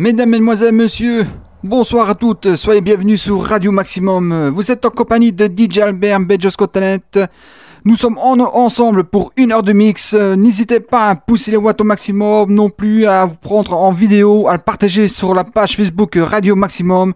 Mesdames, Mesdemoiselles, Messieurs, bonsoir à toutes, soyez bienvenus sur Radio Maximum. Vous êtes en compagnie de DJ Albert Bejos Nous sommes ensemble pour une heure de mix. N'hésitez pas à pousser les watts au maximum, non plus à vous prendre en vidéo, à le partager sur la page Facebook Radio Maximum.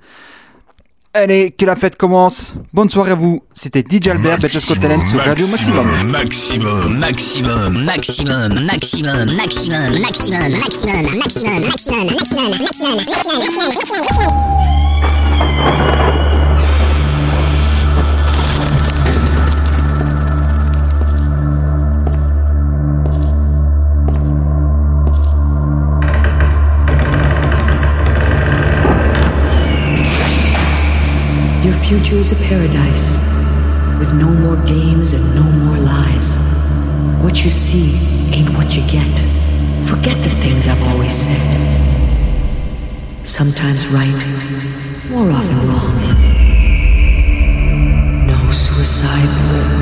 Allez, que la fête commence. Bonne soirée à vous. C'était DJ Albert, Betesco Talent sur Radio Maximum. Maximum, maximum, maximum, maximum, maximum, maximum, maximum, maximum, maximum, maximum, maximum, maximum, maximum. Your future is a paradise with no more games and no more lies. What you see ain't what you get. Forget the things I've always said. Sometimes right, more often wrong. No suicide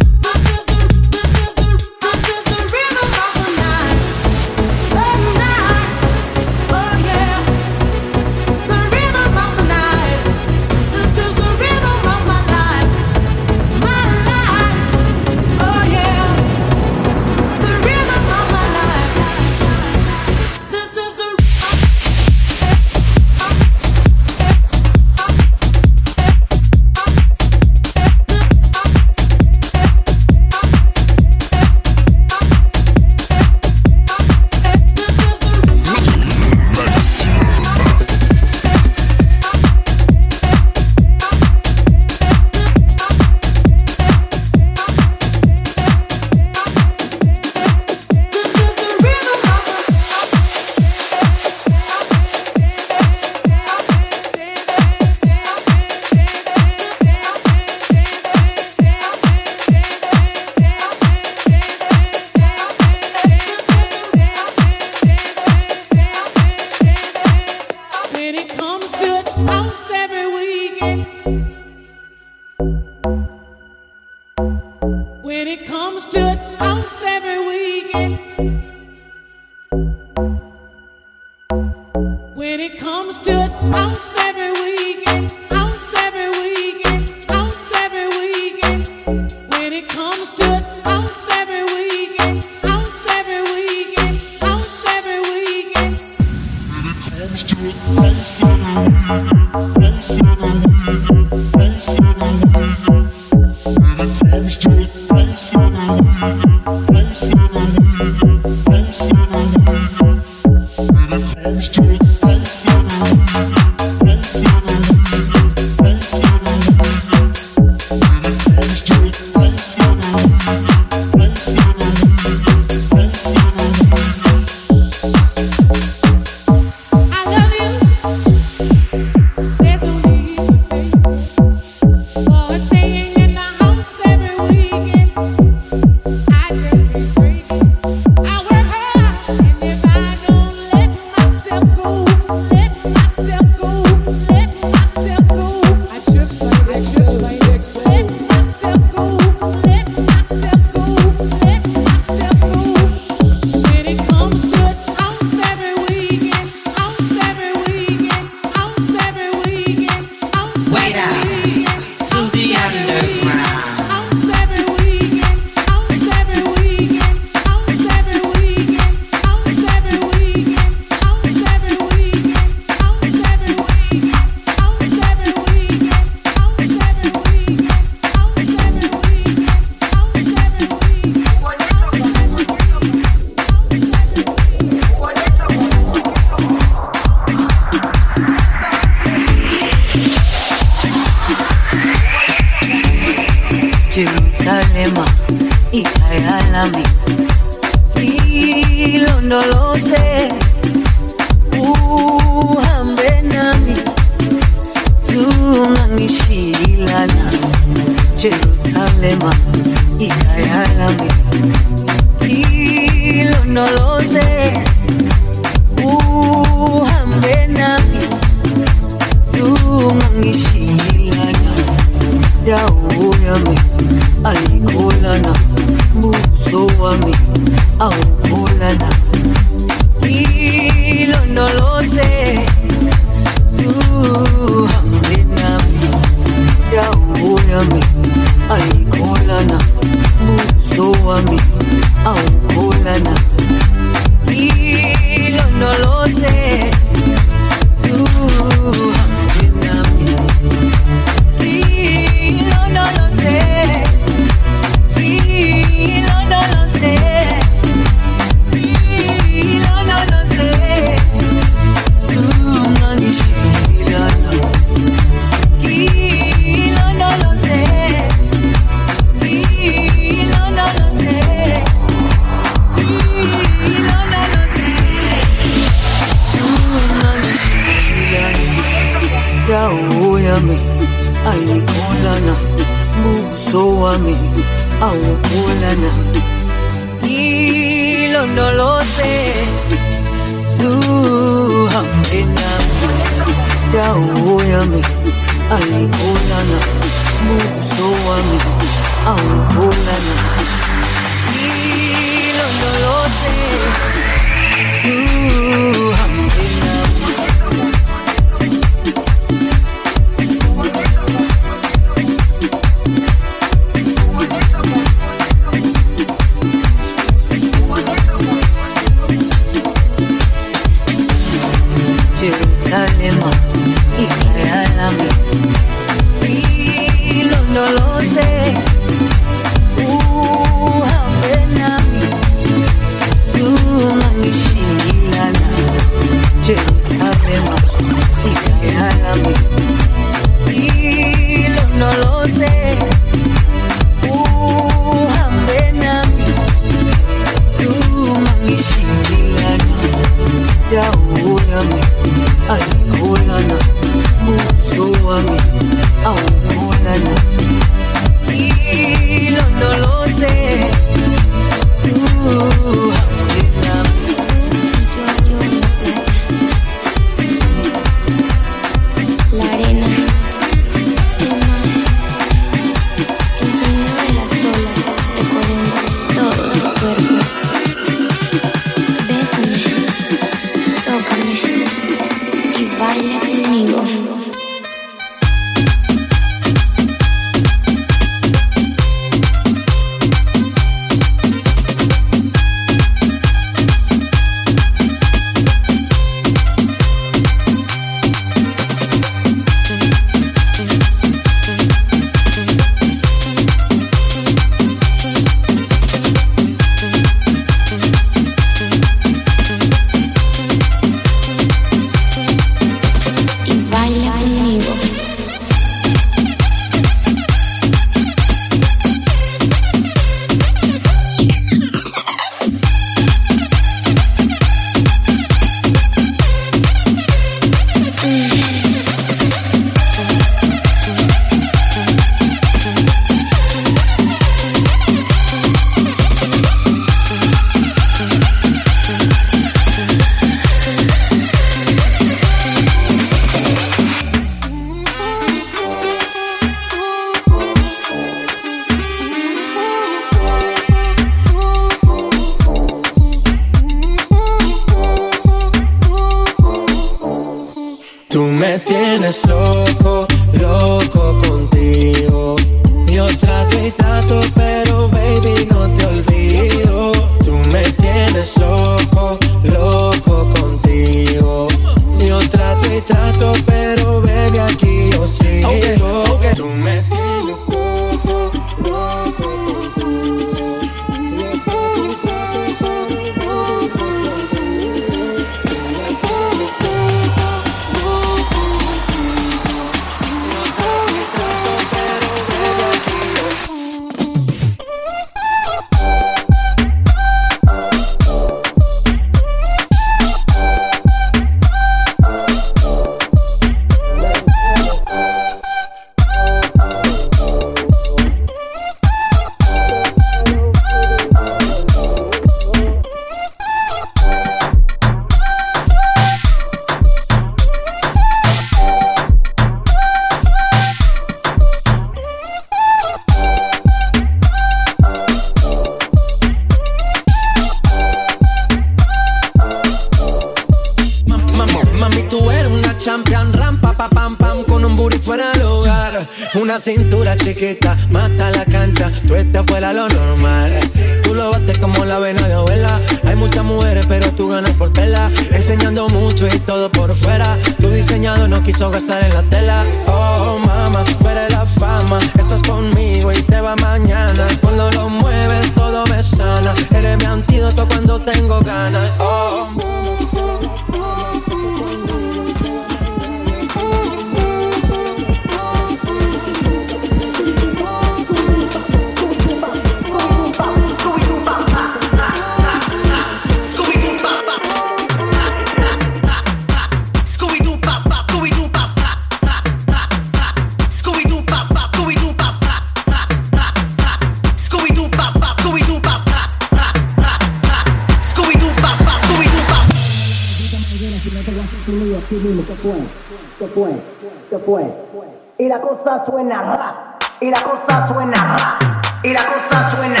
suena y la cosa suena.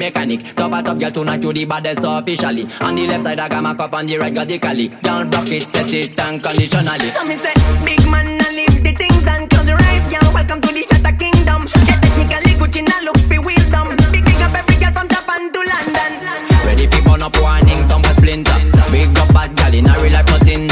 mechanic. Top at top, girl, tonight you the baddest officially. On the left side, I got my cup, on the right, got the cali. Girl, block it, set it unconditionally. So me say, big man, I leave the thing done. Close your eyes, girl, welcome to the Shatter Kingdom. Yeah, technically, Gucci, now look for wisdom. Big thing up every girl from Japan to London. Ready, people, up warning, some splinter. Big up bad girl, in a real life, nothing.